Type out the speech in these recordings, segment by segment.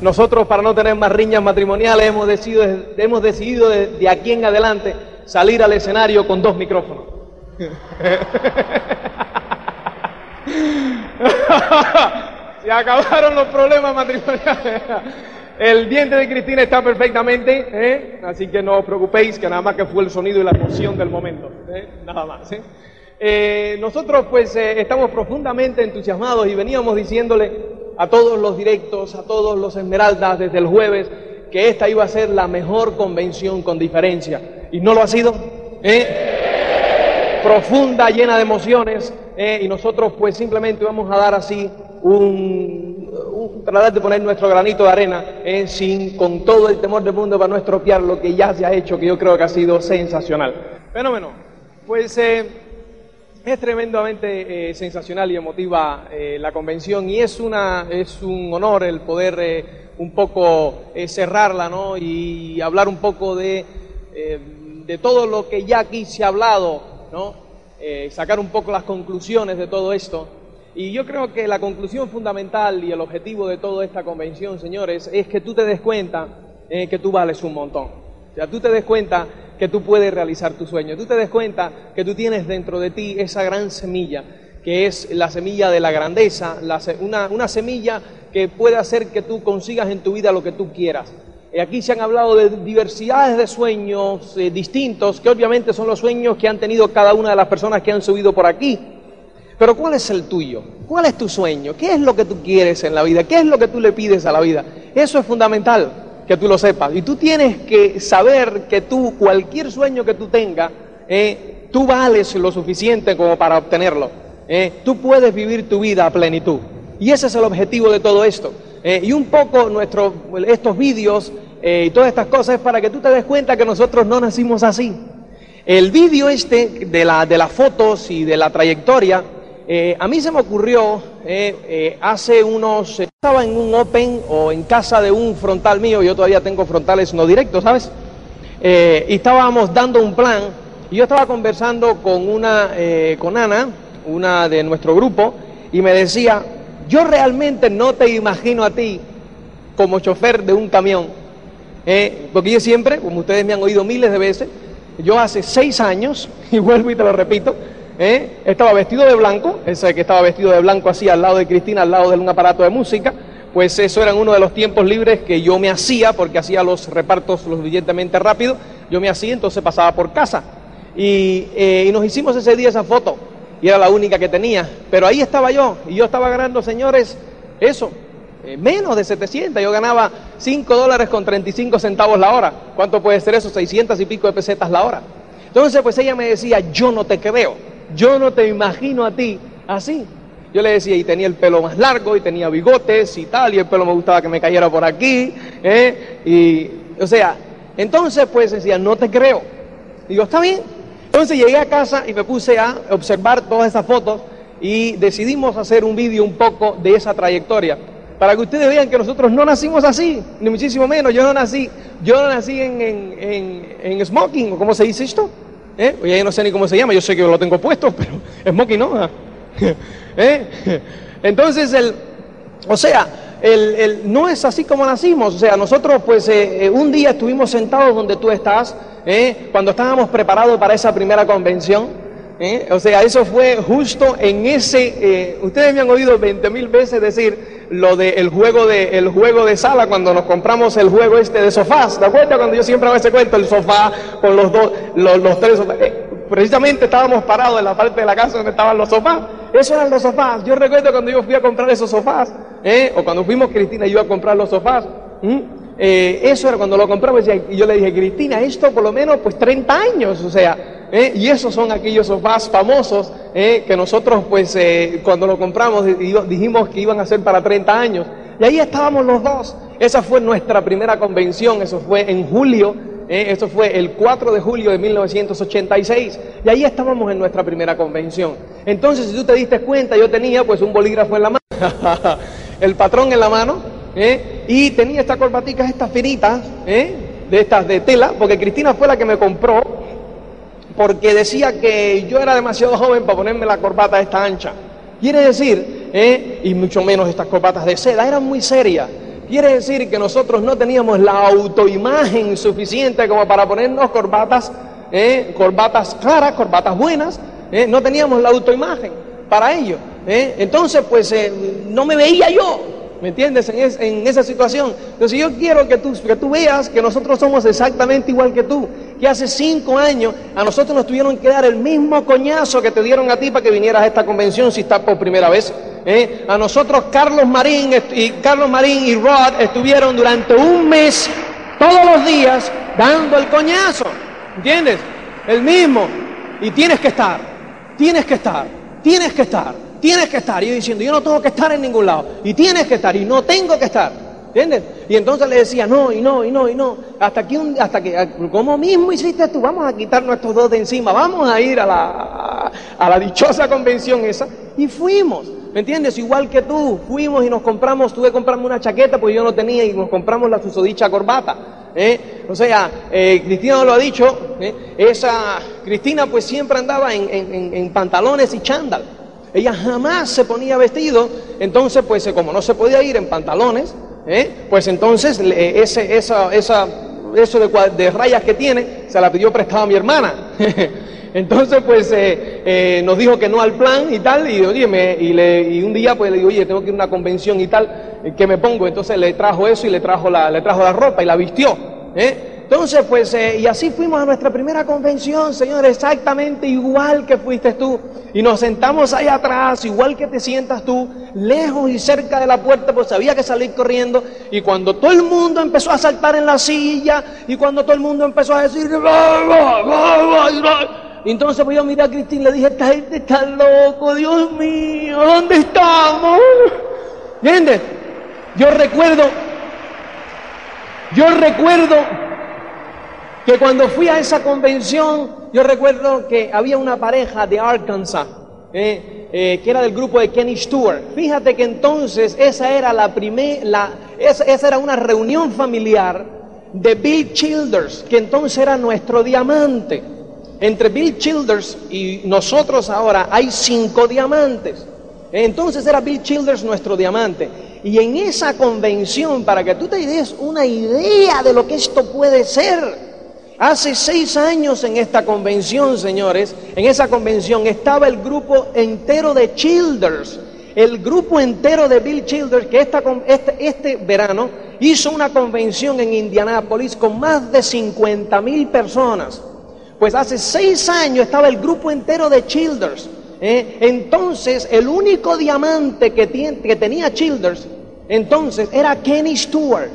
Nosotros, para no tener más riñas matrimoniales, hemos decidido, hemos decidido de, aquí en adelante salir al escenario con dos micrófonos. Se acabaron los problemas matrimoniales. El diente de Cristina está perfectamente, ¿eh? así que no os preocupéis, que nada más que fue el sonido y la emoción del momento. ¿eh? Nada más. ¿eh? Nosotros pues estamos profundamente entusiasmados y veníamos diciéndole a todos los directos, a todos los esmeraldas desde el jueves, que esta iba a ser la mejor convención con diferencia. ¿Y no lo ha sido? ¿Eh? Profunda, llena de emociones, ¿eh? y nosotros pues simplemente vamos a dar así un, tratar de poner nuestro granito de arena, ¿eh? sin, con todo el temor del mundo para no estropear lo que ya se ha hecho, que yo creo que ha sido sensacional. Fenómeno. Pues eh, es tremendamente eh, sensacional y emotiva eh, la convención y es, una, es un honor el poder eh, un poco eh, cerrarla ¿no? y hablar un poco de, de todo lo que ya aquí se ha hablado, ¿no? Sacar un poco las conclusiones de todo esto. Y yo creo que la conclusión fundamental y el objetivo de toda esta convención, señores, es que tú te des cuenta que tú vales un montón. O sea, tú te des cuenta que tú puedes realizar tu sueño. Tú te des cuenta que tú tienes dentro de ti esa gran semilla, que es la semilla de la grandeza, una, una semilla que puede hacer que tú consigas en tu vida lo que tú quieras. Aquí se han hablado de diversidades de sueños eh, distintos, que obviamente son los sueños que han tenido cada una de las personas que han subido por aquí. Pero ¿cuál es el tuyo? ¿Cuál es tu sueño? ¿Qué es lo que tú quieres en la vida? ¿Qué es lo que tú le pides a la vida? Eso es fundamental que tú lo sepas. Y tú tienes que saber que tú, cualquier sueño que tú tengas, eh, tú vales lo suficiente como para obtenerlo. eh. Tú puedes vivir tu vida a plenitud. Y ese es el objetivo de todo esto. Eh, y un poco nuestro, estos vídeos eh, y todas estas cosas es para que tú te des cuenta que nosotros no nacimos así. El vídeo este de, la, de las fotos y de la trayectoria, a mí se me ocurrió eh, eh, hace unos... eh, estaba en un Open o en casa de un frontal mío, yo todavía tengo frontales no directos, ¿sabes? Eh, y estábamos dando un plan y yo estaba conversando con una, eh, con Ana, una de nuestro grupo, y me decía, yo realmente no te imagino a ti como chofer de un camión, eh, porque yo siempre, como ustedes me han oído miles de veces, yo hace seis años, y vuelvo y te lo repito, eh, estaba vestido de blanco, ese que estaba vestido de blanco así al lado de Cristina, al lado de un aparato de música, pues eso eran uno de los tiempos libres que yo me hacía, porque hacía los repartos lo suficientemente rápido, yo me hacía, entonces pasaba por casa. Y, eh, y nos hicimos ese día esa foto, y era la única que tenía, pero ahí estaba yo, y yo estaba ganando, señores, eso, eh, menos de 700, yo ganaba 5 dólares con 35 centavos la hora. ¿Cuánto puede ser eso? 600 y pico de pesetas la hora. Entonces, pues ella me decía, yo no te creo, yo no te imagino a ti así. Yo le decía, y tenía el pelo más largo, y tenía bigotes y tal, y el pelo me gustaba que me cayera por aquí, ¿eh? y, o sea, entonces pues decía, no te creo. Digo, está bien. Entonces llegué a casa y me puse a observar todas esas fotos y decidimos hacer un vídeo un poco de esa trayectoria. Para que ustedes vean que nosotros no nacimos así, ni muchísimo menos. Yo no nací, yo no nací en, en, en, en smoking, o cómo se dice esto. ¿Eh? Oye, no sé ni cómo se llama, yo sé que lo tengo puesto, pero smoking no. ¿Eh? Entonces, el, o sea, el, el- no es así como nacimos. O sea, nosotros pues eh, eh, un día estuvimos sentados donde tú estás, ¿eh? cuando estábamos preparados para esa primera convención. ¿eh? O sea, eso fue justo en ese... eh, ustedes me han oído 20 mil veces decir lo del juego, de, el juego de sala cuando nos compramos el juego este de sofás. ¿Te acuerdas cuando yo siempre hago ese cuento? El sofá con los dos, los, tres sofás. Eh, precisamente estábamos parados en la parte de la casa donde estaban los sofás. Esos eran los sofás. Yo recuerdo cuando yo fui a comprar esos sofás, ¿eh? o cuando fuimos Cristina y yo a comprar los sofás. Eh, eso era cuando lo compramos y yo le dije, Cristina, esto por lo menos pues 30 años, o sea, ¿eh? y esos son aquellos sofás famosos ¿eh? que nosotros pues eh, cuando lo compramos di- dijimos que iban a ser para 30 años. Y ahí estábamos los dos. Esa fue nuestra primera convención, eso fue en julio, eh, eso fue el 4 de julio de 1986. Y ahí estábamos en nuestra primera convención. Entonces, si tú te diste cuenta, yo tenía pues un bolígrafo en la mano, el patrón en la mano, y tenía estas corbaticas, estas finitas, eh, de estas de tela, porque Cristina fue la que me compró, porque decía que yo era demasiado joven para ponerme la corbata esta ancha. Quiere decir, ¿eh? y mucho menos estas corbatas de seda, eran muy serias. Quiere decir que nosotros no teníamos la autoimagen suficiente como para ponernos corbatas, ¿eh? corbatas claras, corbatas buenas, ¿eh? no teníamos la autoimagen para ello. Entonces, pues no me veía yo, ¿Me entiendes? En, esa situación. Entonces yo quiero que tú, que tú veas que nosotros somos exactamente igual que tú. Que hace cinco años a nosotros nos tuvieron que dar el mismo coñazo que te dieron a ti para que vinieras a esta convención si estás por primera vez. ¿eh? A nosotros Carlos Marín y Carlos Marín y Rod estuvieron durante un mes todos los días dando el coñazo. ¿Entiendes? El mismo. Y tienes que estar. Tienes que estar. Tienes que estar. Tienes que estar. Y yo diciendo, yo no tengo que estar en ningún lado. Y tienes que estar. Y no tengo que estar. ¿Entiendes? Y entonces le decía, no, y no, y no, y no. Hasta que, un, hasta que, como mismo hiciste tú, vamos a quitar nuestros dos de encima, vamos a ir a la, a la dichosa convención esa. Y fuimos. ¿Me entiendes? Igual que tú, fuimos y nos compramos, tuve que comprarme una chaqueta porque yo no tenía y nos compramos la susodicha corbata. ¿eh? O sea, eh, Cristina lo ha dicho, ¿eh? esa Cristina pues siempre andaba en, en, en pantalones y chándal. Ella jamás se ponía vestido, entonces pues eh, como no se podía ir en pantalones, ¿eh? pues entonces ese, esa, esa, eso de, rayas que tiene se la pidió prestado a mi hermana. entonces pues eh, nos dijo que no al plan y tal, y, oye, y, le, y un día pues le digo, oye, tengo que ir a una convención y tal, ¿qué me pongo? Entonces le trajo eso y le trajo la, le trajo la ropa y la vistió. Entonces, pues, y así fuimos a nuestra primera convención, Señor, exactamente igual que fuiste tú. Y nos sentamos ahí atrás, igual que te sientas tú, lejos y cerca de la puerta, pues había que salir corriendo. Y cuando todo el mundo empezó a saltar en la silla, y cuando todo el mundo empezó a decir, entonces pues yo miré a Cristina y le dije, esta gente está loco, Dios mío, ¿dónde estamos? ¿Entiendes? Yo recuerdo, yo recuerdo que cuando fui a esa convención, yo recuerdo que había una pareja de Arkansas, eh, eh, que era del grupo de Kenny Stewart. Fíjate que entonces esa era la primera, esa, esa era una reunión familiar de Bill Childers, que entonces era nuestro diamante. Entre Bill Childers y nosotros ahora hay cinco diamantes. Entonces era Bill Childers nuestro diamante. Y en esa convención, para que tú te des una idea de lo que esto puede ser, Hace seis años en esta convención, señores, en esa convención estaba el grupo entero de Childers, el grupo entero de Bill Childers, que este, este verano hizo una convención en Indianápolis con más de 50 mil personas. Pues hace seis años estaba el grupo entero de Childers. ¿eh? Entonces, el único diamante que, que tenía Childers, entonces, era Kenny Stewart.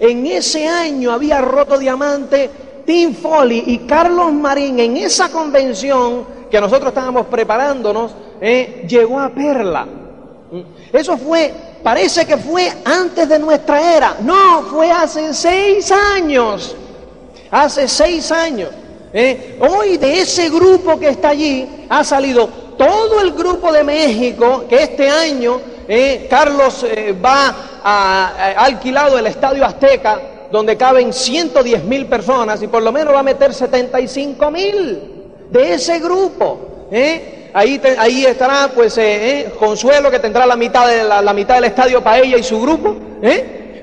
En ese año había roto diamante Tim Foley y Carlos Marín en esa convención que nosotros estábamos preparándonos, eh, llegó a Perla. Mm. Eso fue, parece que fue antes de nuestra era. No, fue hace seis años. Hace seis años. Eh. Hoy de ese grupo que está allí ha salido todo el grupo de México que este año eh, Carlos va a, alquilado el Estadio Azteca donde caben 110 mil personas y por lo menos va a meter 75 mil de ese grupo. ¿eh? Ahí, ahí estará pues eh, eh, Consuelo que tendrá la mitad, de la, mitad del estadio para ella y su grupo.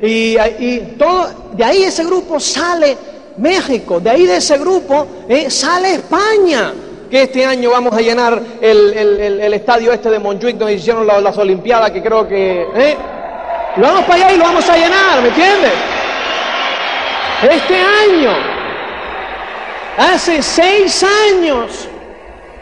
Y, y, todo, de ahí ese grupo sale México, de ahí de ese grupo sale España que este año vamos a llenar el, estadio este de Montjuic donde hicieron las, Olimpiadas, que creo que... Y vamos para allá y lo vamos a llenar, ¿me entiendes? Este año, hace seis años.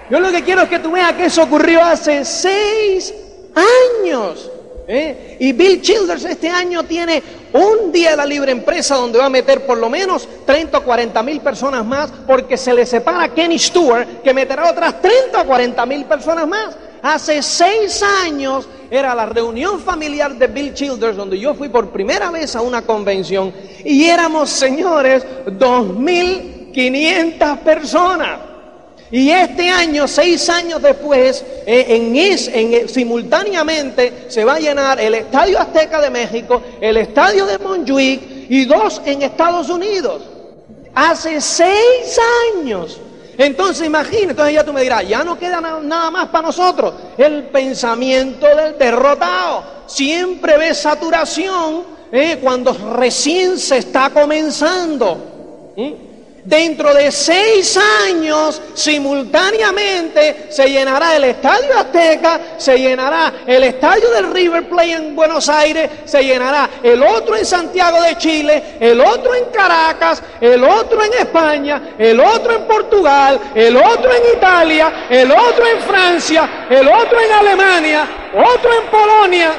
Yo lo que quiero es que tú veas que eso ocurrió hace seis años. ¿eh? Y Bill Childers este año tiene un día de la libre empresa donde va a meter por lo menos 30 o 40 mil personas más porque se le separa Kenny Stewart que meterá otras 30 o 40 mil personas más. Hace seis años era la reunión familiar de Bill Childers, donde yo fui por primera vez a una convención, y éramos, señores, 2.500 personas. Y este año, seis años después, eh, en, en, eh, simultáneamente se va a llenar el Estadio Azteca de México, el Estadio de Montjuic y dos en Estados Unidos. Hace seis años. Entonces imagínate, entonces ya tú me dirás, ya no queda nada más para nosotros. El pensamiento del derrotado. Siempre ve saturación eh, cuando recién se está comenzando. ¿Mm? Dentro de seis años, simultáneamente, se llenará el Estadio Azteca, se llenará el Estadio del River Plate en Buenos Aires, se llenará el otro en Santiago de Chile, el otro en Caracas, el otro en España, el otro en Portugal, el otro en Italia, el otro en Francia, el otro en Alemania, otro en Polonia.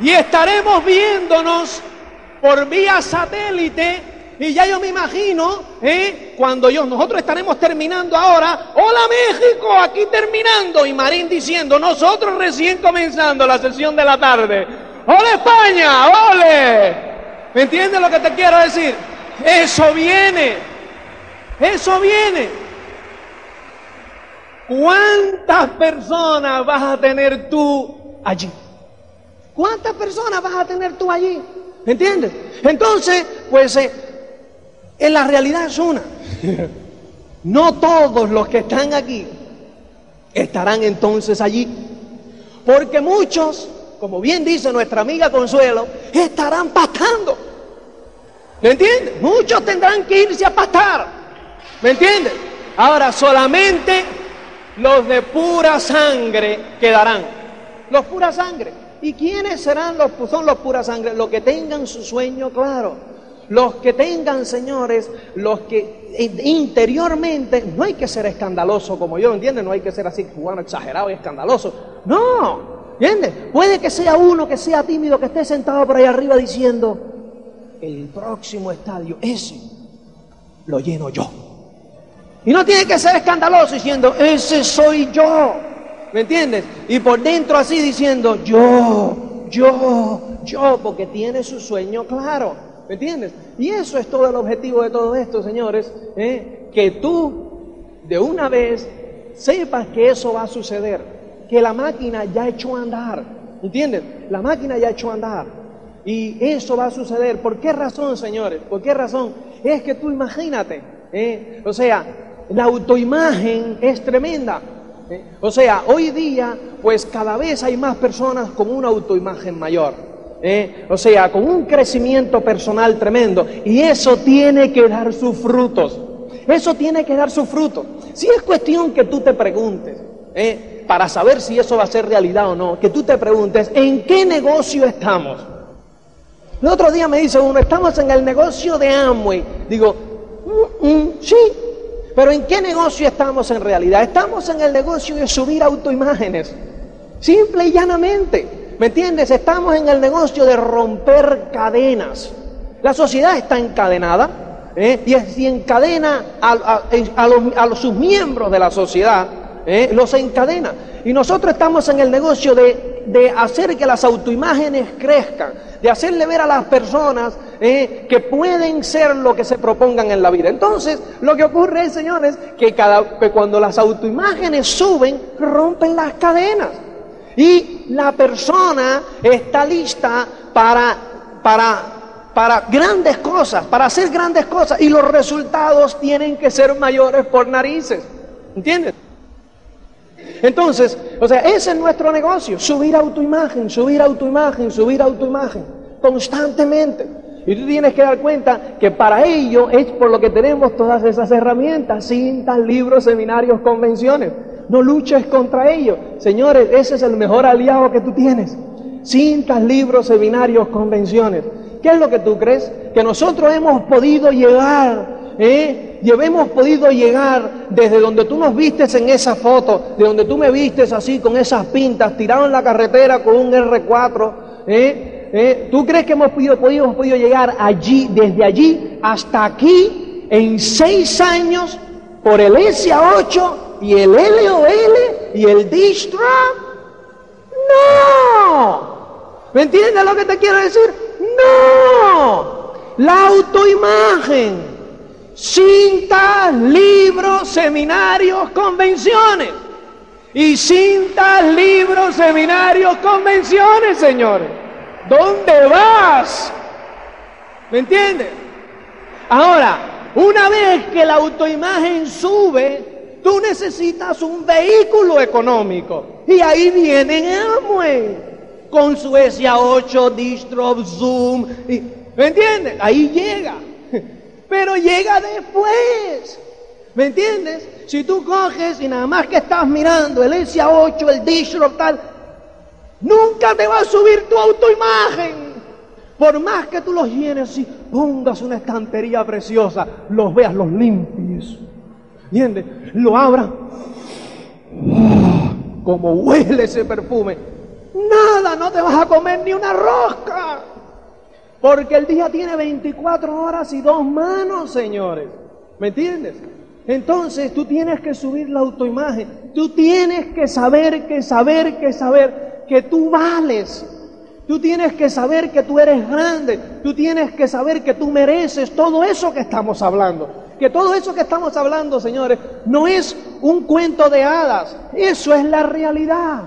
Y estaremos viéndonos por vía satélite y ya yo me imagino, ¿eh? cuando yo, nosotros estaremos terminando ahora, hola México, aquí terminando, y Marín diciendo, nosotros recién comenzando la sesión de la tarde, hola España, ole. ¿Me entiendes lo que te quiero decir? Eso viene, eso viene. ¿Cuántas personas vas a tener tú allí? ¿Cuántas personas vas a tener tú allí? ¿Me entiendes? Entonces, pues eh, en la realidad es una. No todos los que están aquí estarán entonces allí. Porque muchos, como bien dice nuestra amiga Consuelo, estarán pastando. ¿Me entiendes? Muchos tendrán que irse a pastar. ¿Me entiendes? Ahora solamente los de pura sangre quedarán. Los pura sangre. ¿Y quiénes serán los son los pura sangre? Los que tengan su sueño claro. Los que tengan, señores, los que interiormente, no hay que ser escandaloso como yo, ¿entiendes? No hay que ser así cubano exagerado y escandaloso. No, ¿entiendes? Puede que sea uno que sea tímido, que esté sentado por ahí arriba diciendo, el próximo estadio, ese, lo lleno yo. Y no tiene que ser escandaloso diciendo, ese soy yo. ¿Me entiendes? Y por dentro así diciendo, yo, yo, yo, porque tiene su sueño claro. ¿Me entiendes? Y eso es todo el objetivo de todo esto, señores, ¿eh? que tú de una vez sepas que eso va a suceder, que la máquina ya echó a andar, ¿entiendes? La máquina ya echó a andar. Y eso va a suceder. ¿Por qué razón, señores? ¿Por qué razón? Es que tú imagínate, ¿eh? o sea, la autoimagen es tremenda. ¿eh? O sea, hoy día, pues cada vez hay más personas con una autoimagen mayor. ¿Eh? o sea, con un crecimiento personal tremendo. Y eso tiene que dar sus frutos. Eso tiene que dar sus frutos. Si es cuestión que tú te preguntes, ¿eh? para saber si eso va a ser realidad o no, que tú te preguntes, ¿en qué negocio estamos? El otro día me dice uno, estamos en el negocio de Amway. Digo, mm, mm, sí, pero ¿en qué negocio estamos en realidad? Estamos en el negocio de subir autoimágenes. Simple y llanamente. ¿Me entiendes? Estamos en el negocio de romper cadenas. La sociedad está encadenada ¿eh? y, si encadena a, sus miembros de la sociedad, ¿eh? los encadena. Y nosotros estamos en el negocio de, hacer que las autoimágenes crezcan, de hacerle ver a las personas ¿eh? que pueden ser lo que se propongan en la vida. Entonces, lo que ocurre es, señores, que, que cuando las autoimágenes suben, rompen las cadenas. Y la persona está lista para, para, para grandes cosas, para hacer grandes cosas. Y los resultados tienen que ser mayores por narices. ¿Entiendes? Entonces, o sea, ese es nuestro negocio, subir autoimagen, subir autoimagen, subir autoimagen, constantemente. Y tú tienes que dar cuenta que para ello es por lo que tenemos todas esas herramientas, cintas, libros, seminarios, convenciones. No luches contra ellos. Señores, ese es el mejor aliado que tú tienes. Cintas, libros, seminarios, convenciones. ¿Qué es lo que tú crees? Que nosotros hemos podido llegar, ¿eh? Y hemos podido llegar desde donde tú nos vistes en esa foto, de donde tú me vistes así con esas pintas, tirado en la carretera con un R4, ¿eh? ¿Eh? ¿Tú crees que hemos podido, hemos podido llegar allí, desde allí hasta aquí, en seis años, por el SA8 y el LOL y el Distra. No. ¿Me entiendes lo que te quiero decir? No. La autoimagen, cintas, libros, seminarios, convenciones. Y cintas, libros, seminarios, convenciones, señores. ¿Dónde vas? ¿Me entiendes? Ahora, una vez que la autoimagen sube, tú necesitas un vehículo económico. Y ahí viene Amway con su SA8, Distro, Zoom. ¿Me entiendes? Ahí llega. Pero llega después. ¿Me entiendes? Si tú coges y nada más que estás mirando el SA8, el Distro, tal, nunca te va a subir tu autoimagen. Por más que tú los llenes y pongas una estantería preciosa, los veas, los limpies. ¿Entiendes? Lo abras. como huele ese perfume. Nada, no te vas a comer ni una rosca. Porque el día tiene 24 horas y dos manos, señores. ¿Me entiendes? Entonces tú tienes que subir la autoimagen. Tú tienes que saber, que saber, que saber que tú vales. Tú tienes que saber que tú eres grande. Tú tienes que saber que tú mereces todo eso que estamos hablando. Que todo eso que estamos hablando, señores, no es un cuento de hadas. Eso es la realidad.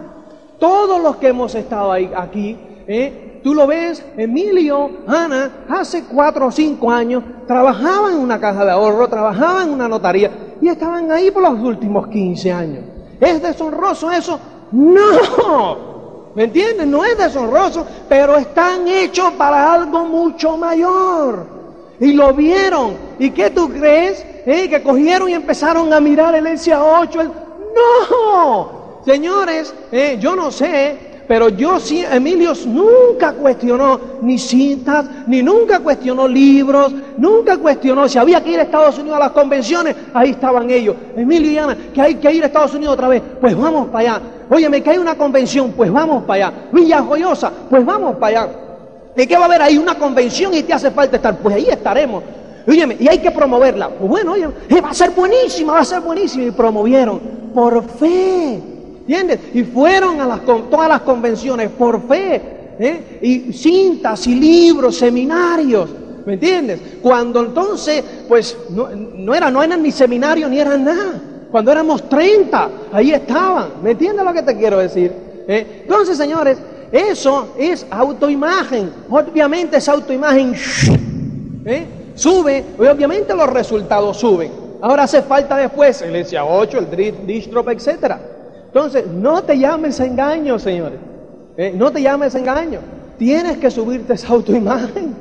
Todos los que hemos estado ahí, aquí, ¿eh? Tú lo ves, Emilio, Ana, hace cuatro o cinco años trabajaban en una caja de ahorro, trabajaban en una notaría y estaban ahí por los últimos 15 años. ¿Es deshonroso eso? No. ¿Me entiendes? No es deshonroso, pero están hechos para algo mucho mayor. Y lo vieron. ¿Y qué tú crees? ¿Eh? Que cogieron y empezaron a mirar el SA8. El... No. Señores, eh, yo no sé pero yo sí, Emilio nunca cuestionó ni cintas, ni nunca cuestionó libros, nunca cuestionó si había que ir a Estados Unidos a las convenciones, ahí estaban ellos. Emilio y Ana, que hay que ir a Estados Unidos otra vez, pues vamos para allá. Oye, me cae una convención, pues vamos para allá. Villa Joyosa, pues vamos para allá. ¿De qué va a haber ahí una convención y te hace falta estar? Pues ahí estaremos. Óyeme, y hay que promoverla. Pues bueno, oye, eh, va a ser buenísima, va a ser buenísima. Y promovieron por fe. ¿Entiendes? Y fueron a las, todas las convenciones por fe. ¿eh? Y cintas y libros, seminarios. ¿Me entiendes? Cuando entonces, pues no, era, no eran ni seminarios ni eran nada. Cuando éramos 30, ahí estaban. ¿Me entiendes lo que te quiero decir? ¿Eh? Entonces, señores, eso es autoimagen. Obviamente esa autoimagen ¿eh? sube, y obviamente los resultados suben. Ahora hace falta después el SA8, el Distrop, etcétera. Entonces, no te llames engaño, señores. Eh, no te llames engaño. Tienes que subirte esa autoimagen.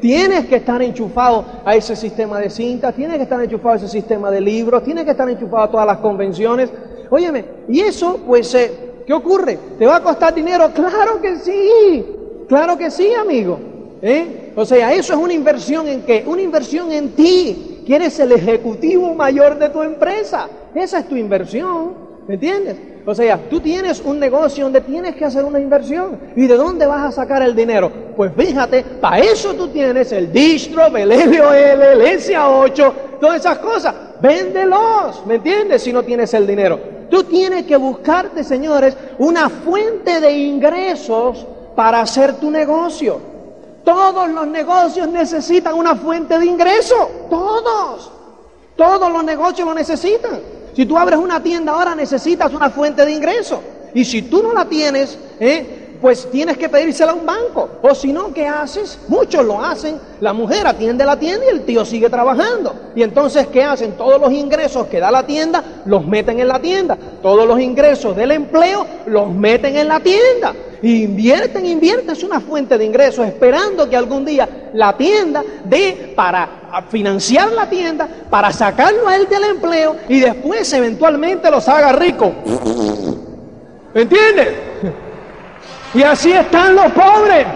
¿Tienes? que estar enchufado a ese sistema de cinta, tienes que estar enchufado a ese sistema de libros, tienes que estar enchufado a todas las convenciones. Óyeme, y eso, pues, eh, ¿qué ocurre? ¿Te va a costar dinero? Claro que sí, claro que sí, amigo. ¿Eh? O sea, eso es una inversión en qué? Una inversión en ti. ¿Quién es el ejecutivo mayor de tu empresa? Esa es tu inversión. ¿Me entiendes? O sea, tú tienes un negocio donde tienes que hacer una inversión. ¿Y de dónde vas a sacar el dinero? Pues fíjate, para eso tú tienes el distro, el LOL, el SA8, todas esas cosas. Véndelos, ¿me entiendes? Si no tienes el dinero. Tú tienes que buscarte, señores, una fuente de ingresos para hacer tu negocio. Todos los negocios necesitan una fuente de ingreso. Todos. Todos los negocios lo necesitan. Si tú abres una tienda ahora necesitas una fuente de ingreso. Y si tú no la tienes, ¿eh? Pues tienes que pedírsela a un banco. O si no, ¿qué haces? Muchos lo hacen. La mujer atiende la tienda y el tío sigue trabajando. Y entonces, ¿qué hacen? Todos los ingresos que da la tienda los meten en la tienda. Todos los ingresos del empleo los meten en la tienda. Invierten, invierten, es una fuente de ingresos, esperando que algún día la tienda dé para financiar la tienda, para sacarlo a él del empleo y después eventualmente los haga rico. ¿Me entiendes? Y así están los pobres.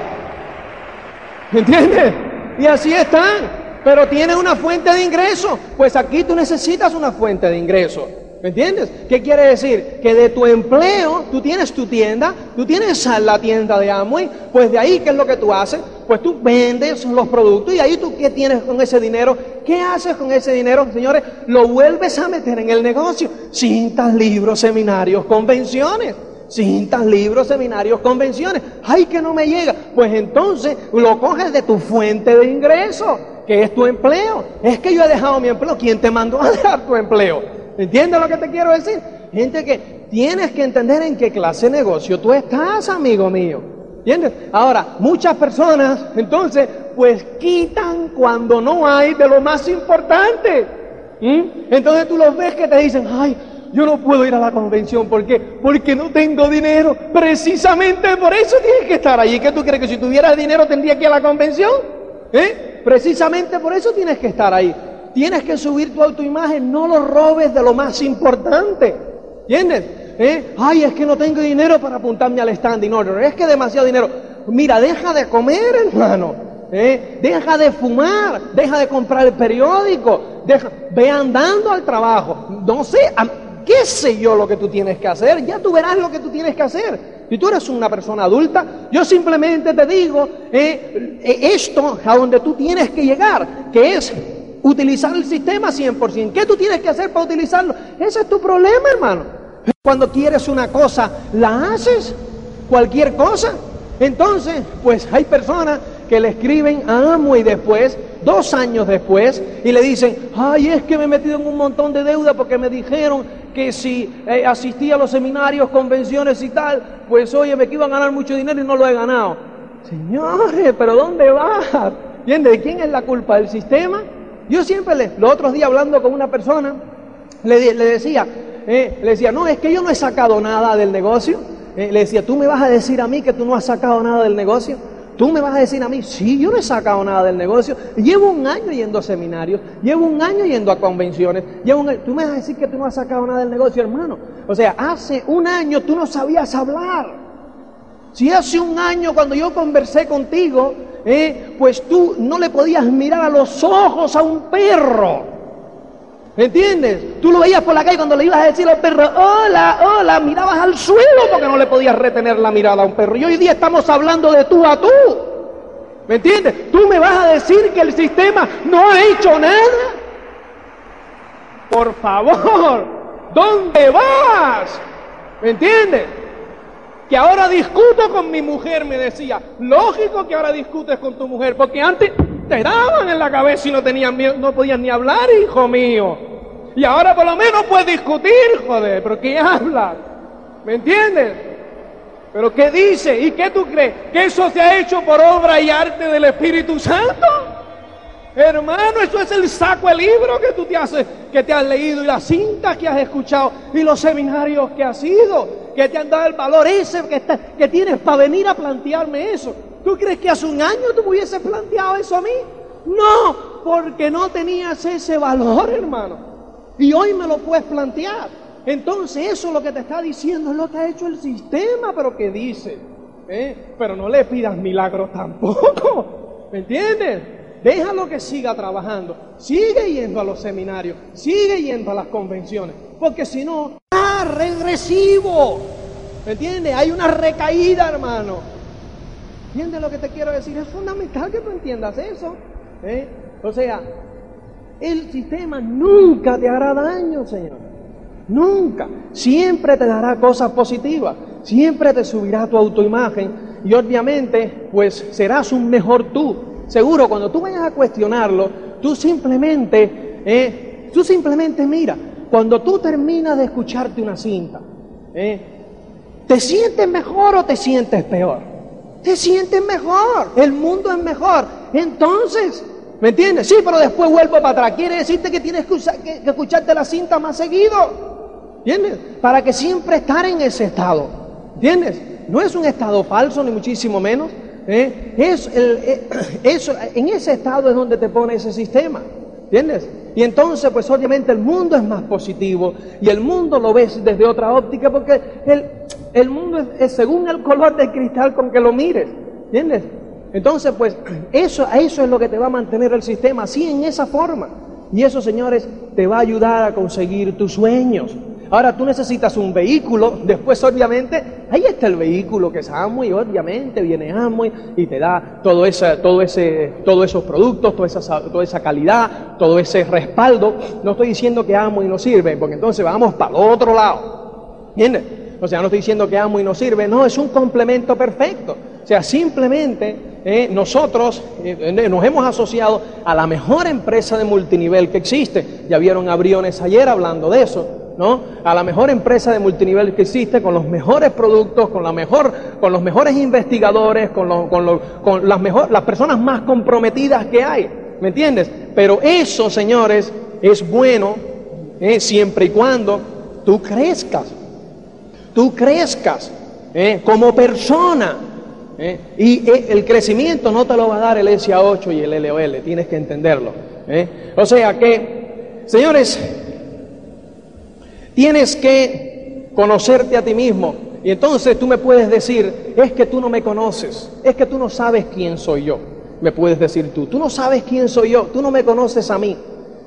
¿Me entiendes? Y así están. Pero tienen una fuente de ingresos. Pues aquí tú necesitas una fuente de ingresos. ¿Me entiendes? ¿Qué quiere decir? Que de tu empleo, tú tienes tu tienda, tú tienes la tienda de Amway, pues de ahí, ¿qué es lo que tú haces? Pues tú vendes los productos y ahí tú, ¿qué tienes con ese dinero? ¿Qué haces con ese dinero, señores? Lo vuelves a meter en el negocio. Cintas, libros, seminarios, convenciones. Cintas, libros, seminarios, convenciones. ¡Ay, que no me llega! Pues entonces lo coges de tu fuente de ingreso, que es tu empleo. Es que yo he dejado mi empleo. ¿Quién te mandó a dejar tu empleo? ¿Entiendes lo que te quiero decir? Gente que tienes que entender en qué clase de negocio tú estás, amigo mío. ¿Entiendes? Ahora, muchas personas, entonces, pues quitan cuando no hay de lo más importante. ¿Mm? Entonces tú los ves que te dicen, ay, yo no puedo ir a la convención. ¿Por qué? Porque no tengo dinero. Precisamente por eso tienes que estar allí. ¿Qué tú crees que si tuvieras dinero tendría que ir a la convención? ¿Eh? Precisamente por eso tienes que estar ahí. Tienes que subir tu autoimagen, no lo robes de lo más importante. ¿Entiendes? ¿Eh? Ay, es que no tengo dinero para apuntarme al stand. No, no, es que demasiado dinero. Mira, deja de comer, hermano. ¿Eh? Deja de fumar, deja de comprar el periódico, ve andando al trabajo. No sé, qué sé yo lo que tú tienes que hacer, ya tú verás lo que tú tienes que hacer. Si tú eres una persona adulta, yo simplemente te digo eh, eh, esto a donde tú tienes que llegar, que es utilizar el sistema 100%. ¿Qué tú tienes que hacer para utilizarlo? Ese es tu problema, hermano. Cuando quieres una cosa, la haces, cualquier cosa. Entonces, pues hay personas que le escriben a Amo y después, dos años después, y le dicen, ay, es que me he metido en un montón de deuda porque me dijeron que si eh, asistía a los seminarios, convenciones y tal, pues oye, me que iba a ganar mucho dinero y no lo he ganado. Señores, pero ¿dónde vas? ¿De quién es la culpa? ¿Del sistema? Yo siempre, le, los otros días hablando con una persona, le, decía, eh, le decía, no, es que yo no he sacado nada del negocio. Eh, le decía, tú me vas a decir a mí que tú no has sacado nada del negocio. Tú me vas a decir a mí, sí, yo no he sacado nada del negocio. Llevo un año yendo a seminarios, llevo un año yendo a convenciones. Llevo Tú me vas a decir que tú no has sacado nada del negocio, hermano. O sea, hace un año tú no sabías hablar. Si hace un año cuando yo conversé contigo, eh, pues tú no le podías mirar a los ojos a un perro. ¿Entiendes? Tú lo veías por la calle cuando le ibas a decir a los perros, hola, hola, mirabas al suelo porque no le podías retener la mirada a un perro. Y hoy día estamos hablando de tú a tú. ¿Me entiendes? Tú me vas a decir que el sistema no ha hecho nada. Por favor, ¿dónde vas? ¿Me entiendes? Que ahora discuto con mi mujer, me decía. Lógico que ahora discutes con tu mujer, porque antes te daban en la cabeza y no, tenían, no podían ni hablar, hijo mío. Y ahora por lo menos puedes discutir, joder, pero ¿qué hablas? ¿Me entiendes? ¿Pero qué dice? ¿Y qué tú crees? ¿Que eso se ha hecho por obra y arte del Espíritu Santo? Hermano, eso es el saco el libro que tú te has, que te has leído y las cintas que has escuchado y los seminarios que has ido, que te han dado el valor ese que, que tienes para venir a plantearme eso. ¿Tú crees que hace un año tú me hubieses planteado eso a mí? No, porque no tenías ese valor, hermano. Y hoy me lo puedes plantear. Entonces eso es lo que te está diciendo, es lo que ha hecho el sistema, pero que dice. ¿eh? Pero no le pidas milagros tampoco. ¿Me entiendes? Déjalo que siga trabajando. Sigue yendo a los seminarios. Sigue yendo a las convenciones. Porque si no, ¡ah, regresivo! ¿Me entiendes? Hay una recaída, hermano. ¿Entiendes lo que te quiero decir? Es fundamental que tú entiendas eso. ¿eh? O sea, el sistema nunca te hará daño, Señor. Nunca. Siempre te dará cosas positivas. Siempre te subirá tu autoimagen. Y obviamente, pues serás un mejor tú. Seguro, cuando tú vayas a cuestionarlo, tú simplemente, ¿eh? tú simplemente mira, cuando tú terminas de escucharte una cinta, ¿eh? ¿te sientes mejor o te sientes peor? Te sientes mejor, el mundo es mejor. Entonces, ¿me entiendes? Sí, pero después vuelvo para atrás. Quiere decirte que tienes que, escucharte la cinta más seguido. ¿Entiendes? Para que siempre estar en ese estado. ¿Entiendes? No es un estado falso, ni muchísimo menos. ¿eh? Es eh, eso, en ese estado es donde te pone ese sistema. ¿Entiendes? Y entonces, pues obviamente el mundo es más positivo y el mundo lo ves desde otra óptica porque el, el mundo es, según el color del cristal con que lo mires. ¿Entiendes? Entonces, pues eso, eso es lo que te va a mantener el sistema, así en esa forma. Y eso, señores, te va a ayudar a conseguir tus sueños. Ahora tú necesitas un vehículo, después obviamente, ahí está el vehículo que es Amway, obviamente viene Amway y te da todo, ese, todo ese, todos esos productos, toda esa, toda esa calidad, todo ese respaldo. No estoy diciendo que Amway no sirve, porque entonces vamos para el otro lado. ¿Entiendes? O sea, no estoy diciendo que amo y no sirve, no, es un complemento perfecto. O sea, simplemente eh, nosotros eh, nos hemos asociado a la mejor empresa de multinivel que existe. Ya vieron a Briones ayer hablando de eso. ¿no? A la mejor empresa de multinivel que existe, con los mejores productos, con, la mejor, con los mejores investigadores, con, con, con las, mejor, las personas más comprometidas que hay. ¿Me entiendes? Pero eso, señores, es bueno eh, siempre y cuando tú crezcas. Tú crezcas como persona. ¿eh? Y eh, el crecimiento no te lo va a dar el SA8 y el LOL, tienes que entenderlo. ¿eh? O sea que, señores, tienes que conocerte a ti mismo. Y entonces tú me puedes decir, es que tú no me conoces, es que tú no sabes quién soy yo. Me puedes decir tú, tú no sabes quién soy yo, tú no me conoces a mí.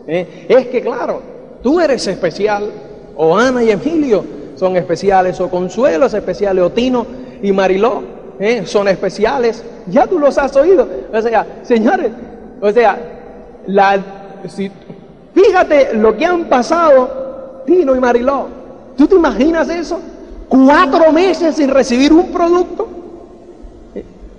Es que claro, tú eres especial, o Ana y Emilio son especiales, o Consuelo es especial, o Tino y Mariló ¿eh? son especiales, ya tú los has oído. O sea, señores, o sea, la, fíjate lo que han pasado Tino y Mariló. ¿Tú te imaginas eso? Cuatro meses sin recibir un producto.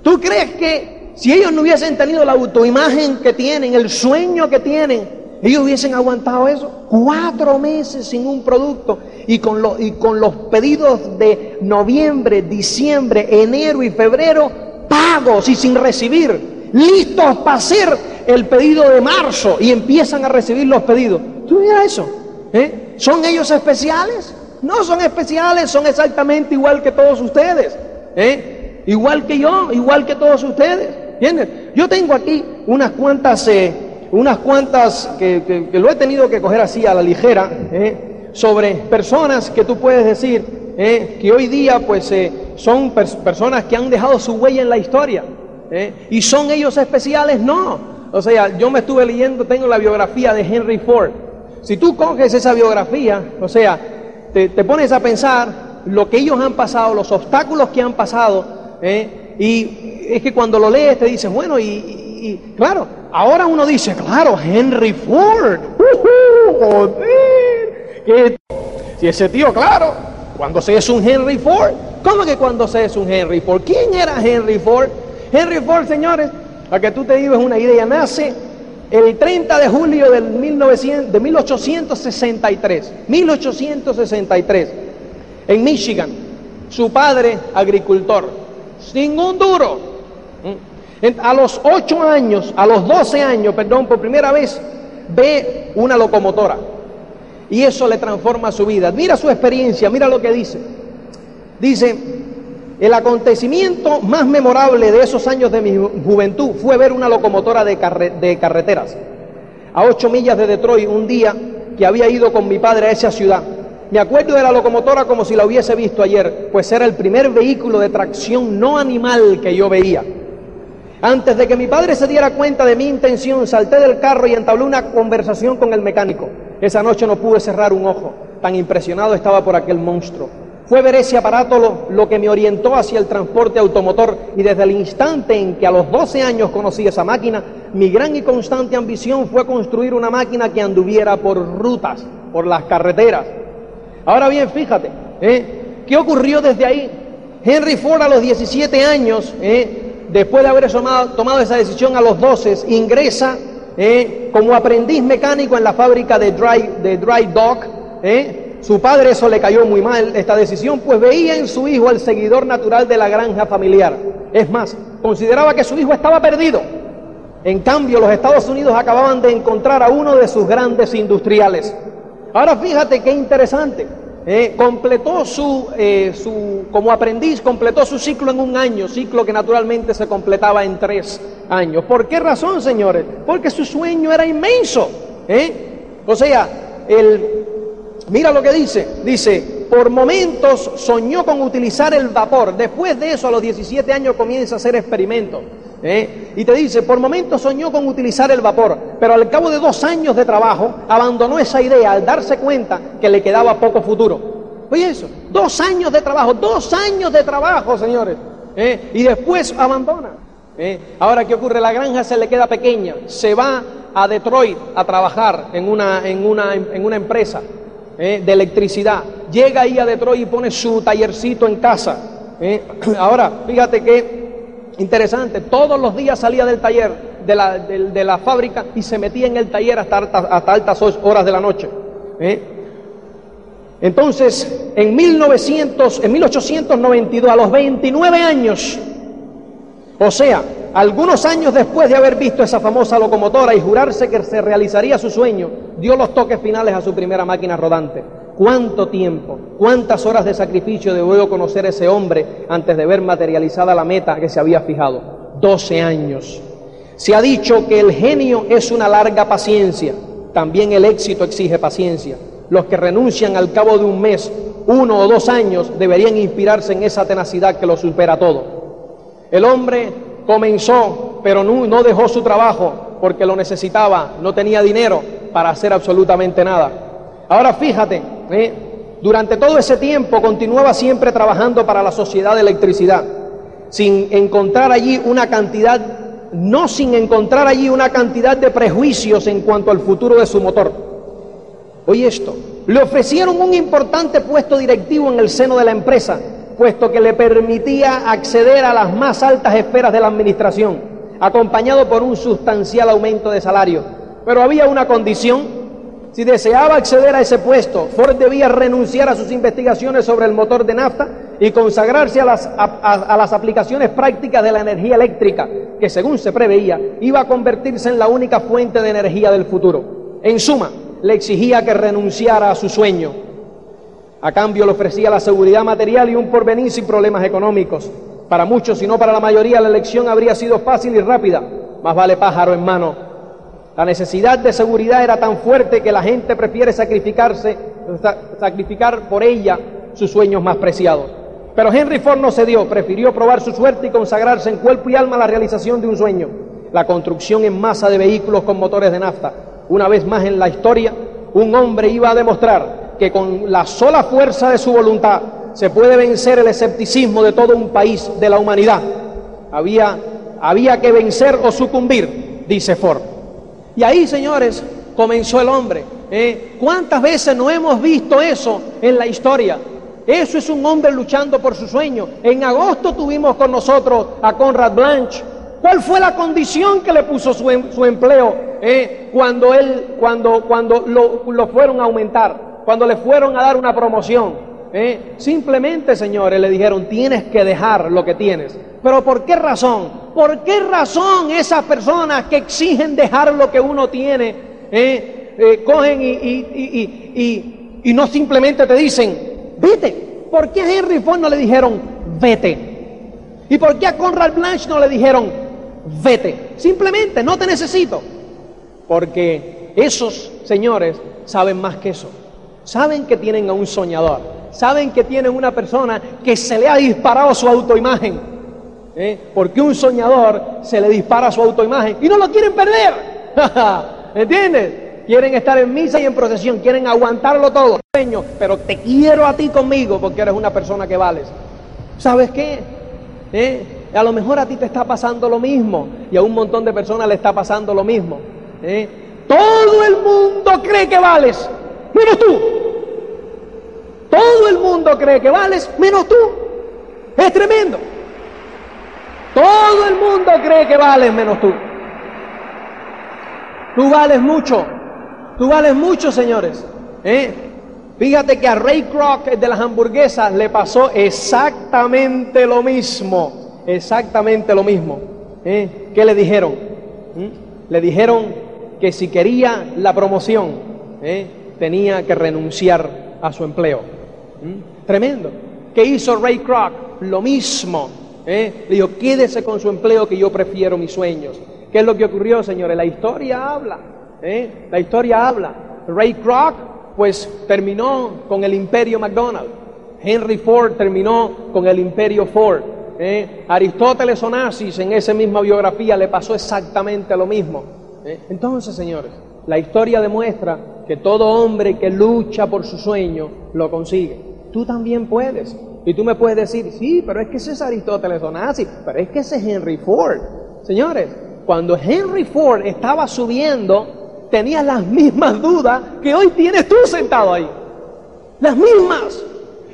¿Tú crees que si ellos no hubiesen tenido la autoimagen que tienen, el sueño que tienen, ellos hubiesen aguantado eso cuatro meses sin un producto y con, y con los pedidos de noviembre, diciembre, enero y febrero pagos y sin recibir, listos para hacer el pedido de marzo y empiezan a recibir los pedidos. ¿Tú miras eso? ¿Eh? ¿Son ellos especiales? No son especiales, son exactamente igual que todos ustedes. ¿eh? Igual que yo, igual que todos ustedes. ¿Entiendes? Yo tengo aquí unas cuantas... Eh, unas cuantas que, lo he tenido que coger así a la ligera, ¿eh? sobre personas que tú puedes decir ¿eh? que hoy día pues eh, son personas que han dejado su huella en la historia. ¿Y son ellos especiales? No. O sea, yo me estuve leyendo, tengo la biografía de Henry Ford. Si tú coges esa biografía, o sea, te, pones a pensar lo que ellos han pasado, los obstáculos que han pasado, y es que cuando lo lees te dices, bueno, y claro, ahora uno dice, claro, Henry Ford. si ese tío, claro, cuando se es un Henry Ford, ¿cómo que cuando se es un Henry Ford? ¿Quién era Henry Ford? Henry Ford, señores, para que tú te digas una idea, nace el 30 de julio del 1900, de 1863, 1863, en Michigan, su padre agricultor, sin un duro, a los 8 años, a los 12 años, perdón, por primera vez ve una locomotora. Y eso le transforma su vida. Mira su experiencia, mira lo que dice. Dice, el acontecimiento más memorable de esos años de mi juventud fue ver una locomotora de, carreteras. A 8 millas de Detroit, un día que había ido con mi padre a esa ciudad. Me acuerdo de la locomotora como si la hubiese visto ayer, pues era el primer vehículo de tracción no animal que yo veía. Antes de que mi padre se diera cuenta de mi intención, salté del carro y entablé una conversación con el mecánico. Esa noche no pude cerrar un ojo, tan impresionado estaba por aquel monstruo. Fue ver ese aparato lo, que me orientó hacia el transporte automotor y desde el instante en que a los 12 años conocí esa máquina, mi gran y constante ambición fue construir una máquina que anduviera por rutas, por las carreteras. Ahora bien, fíjate, ¿eh? ¿qué ocurrió desde ahí? Henry Ford a los 17 años, ¿eh? Después de haber tomado, esa decisión a los 12, ingresa eh, como aprendiz mecánico en la fábrica de Dry, de dry Dock. Eh. Su padre eso le cayó muy mal, esta decisión, pues veía en su hijo el seguidor natural de la granja familiar. Es más, consideraba que su hijo estaba perdido. En cambio, los Estados Unidos acababan de encontrar a uno de sus grandes industriales. Ahora fíjate qué interesante. Eh, completó su, eh, su, como aprendiz, completó su ciclo en un año, ciclo que naturalmente se completaba en tres años. ¿Por qué razón, señores? Porque su sueño era inmenso. ¿eh? O sea, el, mira lo que dice, dice, por momentos soñó con utilizar el vapor. Después de eso, a los 17 años comienza a hacer experimentos. ¿Eh? Y te dice, por momentos soñó con utilizar el vapor, pero al cabo de dos años de trabajo abandonó esa idea al darse cuenta que le quedaba poco futuro. Oye eso, dos años de trabajo, dos años de trabajo, señores. ¿eh? Y después abandona. ¿eh? Ahora, ¿qué ocurre? La granja se le queda pequeña, se va a Detroit a trabajar en una, en una, en una empresa de electricidad. llega ahí a Detroit y pone su tallercito en casa. ¿eh? Ahora, fíjate que interesante, todos los días salía del taller, de la, de, la fábrica y se metía en el taller hasta, altas horas de la noche. ¿eh? Entonces, en, 1900, en 1892, a los 29 años, o sea, algunos años después de haber visto esa famosa locomotora y jurarse que se realizaría su sueño, dio los toques finales a su primera máquina rodante. ¿Cuánto tiempo, cuántas horas de sacrificio debió conocer ese hombre antes de ver materializada la meta que se había fijado? 12 años. Se ha dicho que el genio es una larga paciencia, también el éxito exige paciencia. Los que renuncian al cabo de un mes, uno o dos años, deberían inspirarse en esa tenacidad que lo supera todo. El hombre comenzó, pero no, dejó su trabajo porque lo necesitaba, no tenía dinero para hacer absolutamente nada. Ahora fíjate, ¿eh? durante todo ese tiempo continuaba siempre trabajando para la sociedad de electricidad, sin encontrar allí una cantidad, no sin encontrar allí una cantidad de prejuicios en cuanto al futuro de su motor. Oye esto, le ofrecieron un importante puesto directivo en el seno de la empresa, puesto que le permitía acceder a las más altas esferas de la administración, acompañado por un sustancial aumento de salario. Pero había una condición. Si deseaba acceder a ese puesto, Ford debía renunciar a sus investigaciones sobre el motor de nafta y consagrarse a las, a las aplicaciones prácticas de la energía eléctrica, que según se preveía, iba a convertirse en la única fuente de energía del futuro. En suma, le exigía que renunciara a su sueño. A cambio le ofrecía la seguridad material y un porvenir sin problemas económicos. Para muchos, si no para la mayoría, la elección habría sido fácil y rápida. Más vale pájaro en mano. La necesidad de seguridad era tan fuerte que la gente prefiere sacrificarse, sacrificar por ella sus sueños más preciados. Pero Henry Ford no cedió, prefirió probar su suerte y consagrarse en cuerpo y alma a la realización de un sueño, la construcción en masa de vehículos con motores de nafta una vez más en la historia, un hombre iba a demostrar que con la sola fuerza de su voluntad se puede vencer el escepticismo de todo un país de la humanidad. Había, había que vencer o sucumbir, dice Ford. Y ahí, señores, comenzó el hombre. ¿eh? ¿Cuántas veces no hemos visto eso en la historia? Eso es un hombre luchando por su sueño. En agosto tuvimos con nosotros a Conrad Blanche, ¿Cuál fue la condición que le puso su, em, empleo eh, cuando, él, cuando, cuando lo, fueron a aumentar, cuando le fueron a dar una promoción? Eh? Simplemente, señores, le dijeron, tienes que dejar lo que tienes. ¿Pero por qué razón? ¿Por qué razón esas personas que exigen dejar lo que uno tiene, eh, cogen y, y, y, no simplemente te dicen, vete? ¿Por qué a Henry Ford no le dijeron, vete? ¿Y por qué a Conrad Blanche no le dijeron, vete. Simplemente no te necesito. Porque esos señores saben más que eso. Saben que tienen a un soñador. Saben que tienen una persona que se le ha disparado su autoimagen. ¿Eh? Porque un soñador se le dispara su autoimagen y no lo quieren perder. ¿Entiendes? Quieren estar en misa y en procesión, quieren aguantarlo todo. Pero te quiero a ti conmigo porque eres una persona que vales. ¿Sabes qué? ¿Eh? A lo mejor a ti te está pasando lo mismo y a un montón de personas le está pasando lo mismo. ¿eh? Todo el mundo cree que vales, menos tú. Todo el mundo cree que vales, menos tú. Es tremendo. Todo el mundo cree que vales, menos tú. Tú vales mucho. Tú vales mucho, señores. ¿eh? Fíjate que a Ray Kroc de las hamburguesas le pasó exactamente lo mismo exactamente lo mismo. ¿eh? ¿Qué le dijeron? ¿Mm? Le dijeron que si quería la promoción, ¿eh? tenía que renunciar a su empleo. ¿Mm? Tremendo. ¿Qué hizo Ray Kroc? Lo mismo. ¿Eh? Le dijo, quédese con su empleo que yo prefiero mis sueños. ¿Qué es lo que ocurrió, señores? La historia habla. ¿eh? La historia habla. Ray Kroc, pues, terminó con el imperio McDonald's. Henry Ford terminó con el imperio Ford. ¿eh? Aristóteles Onassis en esa misma biografía le pasó exactamente lo mismo. ¿eh? Entonces, señores, la historia demuestra que todo hombre que lucha por su sueño lo consigue. Tú también puedes. Y tú me puedes decir, sí, pero es que ese es Aristóteles Onassis, pero es que ese es Henry Ford. Señores, cuando Henry Ford estaba subiendo, tenía las mismas dudas que hoy tienes tú sentado ahí. Las mismas.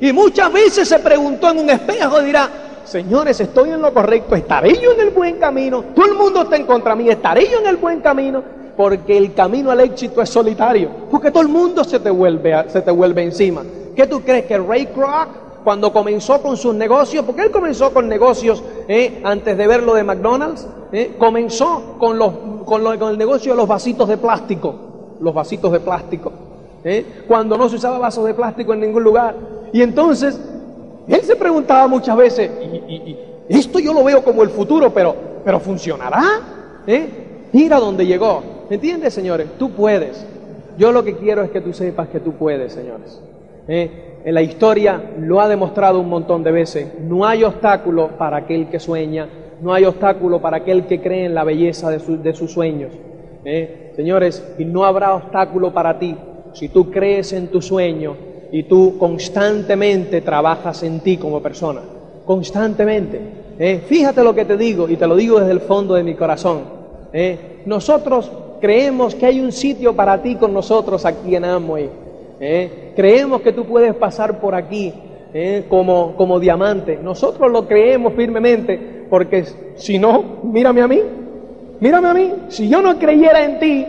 Y muchas veces se preguntó en un espejo y dirá, señores, estoy en lo correcto, estaré yo en el buen camino, todo el mundo está en contra mí, estaré yo en el buen camino, porque el camino al éxito es solitario, porque todo el mundo se te vuelve, se te vuelve encima. ¿Qué tú crees que Ray Kroc, cuando comenzó con sus negocios, porque él comenzó con negocios eh, antes de ver lo de McDonald's, eh, comenzó con, los, con, con el negocio de los vasitos de plástico, los vasitos de plástico. ¿eh? cuando no se usaba vasos de plástico en ningún lugar. Y entonces, él se preguntaba muchas veces, esto yo lo veo como el futuro, pero, pero ¿funcionará? Mira dónde llegó. ¿Me entiendes, señores? Tú puedes. Yo lo que quiero es que tú sepas que tú puedes, señores. ¿Eh? En la historia lo ha demostrado un montón de veces. No hay obstáculo para aquel que sueña, no hay obstáculo para aquel que cree en la belleza de, sus sueños. ¿Eh? Señores, y no habrá obstáculo para ti si tú crees en tu sueño y tú constantemente trabajas en ti como persona, constantemente. ¿eh? Fíjate lo que te digo y te lo digo desde el fondo de mi corazón. Nosotros creemos que hay un sitio para ti con nosotros aquí en Amway. ¿Eh? Creemos que tú puedes pasar por aquí como, como diamante. Nosotros lo creemos firmemente porque si no, mírame a mí, mírame a mí. Si yo no creyera en ti,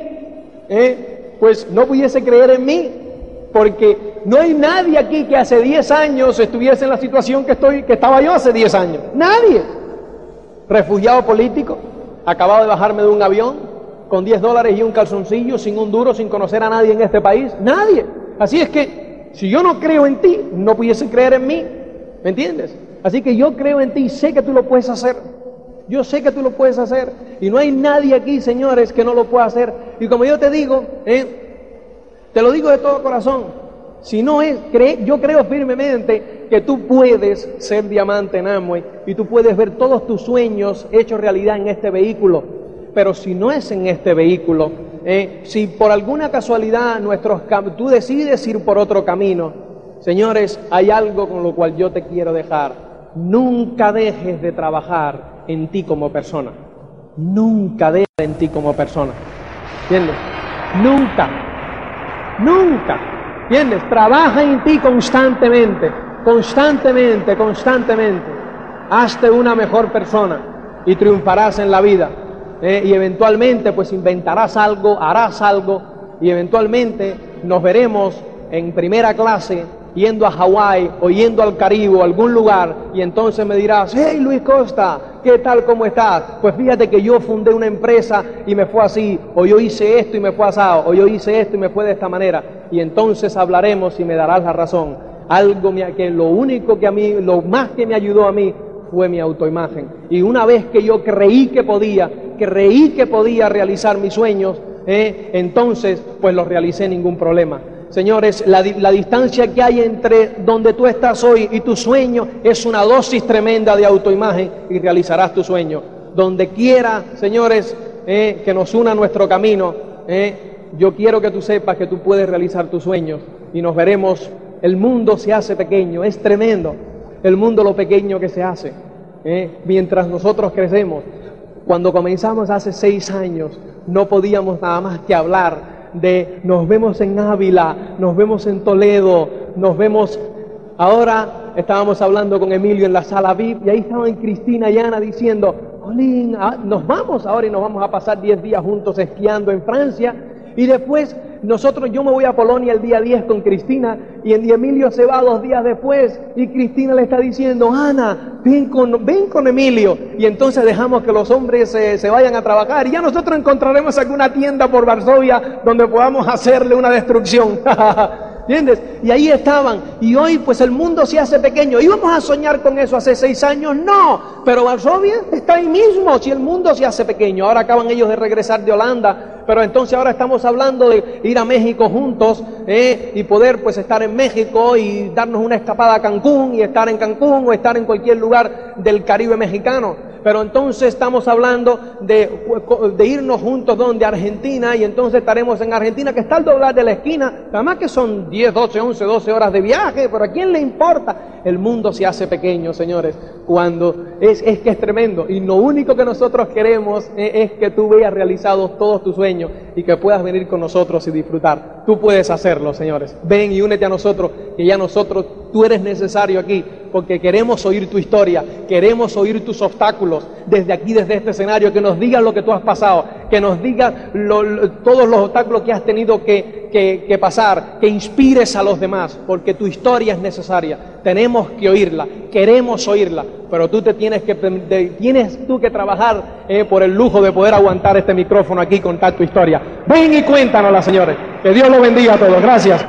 pues no pudiese creer en mí, porque no hay nadie aquí que hace 10 años estuviese en la situación que, estoy, que estaba yo hace 10 años. Nadie. Refugiado político, acabado de bajarme de un avión, con 10 dólares y un calzoncillo, sin un duro, sin conocer a nadie en este país. Nadie. Así es que, si yo no creo en ti, no pudiese creer en mí. ¿Me entiendes? Así que yo creo en ti y sé que tú lo puedes hacer. Yo sé que tú lo puedes hacer y no hay nadie aquí, señores, que no lo pueda hacer. Y como yo te digo, ¿eh? te lo digo de todo corazón, si no es, yo creo firmemente que tú puedes ser diamante en Amway y tú puedes ver todos tus sueños hechos realidad en este vehículo. Pero si no es en este vehículo, ¿eh? si por alguna casualidad nuestros tú decides ir por otro camino, señores, hay algo con lo cual yo te quiero dejar. Nunca dejes de trabajar en ti como persona. Nunca deja en ti como persona. ¿Entiendes? Nunca. Nunca. ¿Entiendes? Trabaja en ti constantemente. Constantemente, constantemente. Hazte una mejor persona y triunfarás en la vida. ¿Eh? y eventualmente pues inventarás algo, harás algo y eventualmente nos veremos en primera clase yendo a Hawái o yendo al Caribe o algún lugar y entonces me dirás, hey Luis Costa, ¿qué tal? ¿Cómo estás? Pues fíjate que yo fundé una empresa y me fue así, o yo hice esto y me fue asado, o yo hice esto y me fue de esta manera. Y entonces hablaremos y me darás la razón. Algo que lo único que a mí, lo más que me ayudó a mí fue mi autoimagen. Y una vez que yo creí que podía, creí que podía realizar mis sueños, eh, entonces pues los realicé ningún problema. Señores, la, distancia que hay entre donde tú estás hoy y tu sueño es una dosis tremenda de autoimagen y realizarás tu sueño. Donde quiera, señores, eh, que nos una nuestro camino, eh, yo quiero que tú sepas que tú puedes realizar tus sueños y nos veremos. El mundo se hace pequeño, es tremendo el mundo lo pequeño que se hace. Eh, mientras nosotros crecemos, cuando comenzamos hace seis años, no podíamos nada más que hablar de nos vemos en Ávila, nos vemos en Toledo, nos vemos... Ahora estábamos hablando con Emilio en la sala VIP y ahí estaban Cristina y Ana diciendo, Olin, ah, nos vamos ahora y nos vamos a pasar 10 días juntos esquiando en Francia y después nosotros, yo me voy a Polonia el día 10 con Cristina y en Emilio se va dos días después y Cristina le está diciendo, Ana, ven con, ven con Emilio. Y entonces dejamos que los hombres se vayan a trabajar y ya nosotros encontraremos alguna tienda por Varsovia donde podamos hacerle una destrucción. ¿Entiendes? Y ahí estaban. Y hoy pues el mundo se hace pequeño. ¿Íbamos a soñar con eso hace seis años? No. Pero Varsovia está ahí mismo. Si el mundo se hace pequeño. Ahora acaban ellos de regresar de Holanda. Pero entonces ahora estamos hablando de ir a México juntos ¿eh? y poder pues estar en México y darnos una escapada a Cancún y estar en Cancún o estar en cualquier lugar del Caribe mexicano pero entonces estamos hablando de, irnos juntos donde Argentina y entonces estaremos en Argentina que está al doblar de la esquina, además que son 10, 12, 11, 12 horas de viaje, pero ¿a quién le importa? El mundo se hace pequeño, señores, cuando es, es que es tremendo. Y lo único que nosotros queremos es, es que tú veas realizados todos tus sueños y que puedas venir con nosotros y disfrutar. Tú puedes hacerlo, señores. Ven y únete a nosotros, que ya nosotros, tú eres necesario aquí, porque queremos oír tu historia, queremos oír tus obstáculos desde aquí, desde este escenario, que nos digas lo que tú has pasado, que nos digas lo- todos los obstáculos que has tenido que, que- pasar, que inspires a los demás, porque tu historia es necesaria. Tenemos que oírla, queremos oírla, pero tú te tienes que tienes tú que trabajar eh, por el lujo de poder aguantar este micrófono aquí y contar tu historia. Ven y cuéntanosla, señores. Que Dios lo bendiga a todos. Gracias.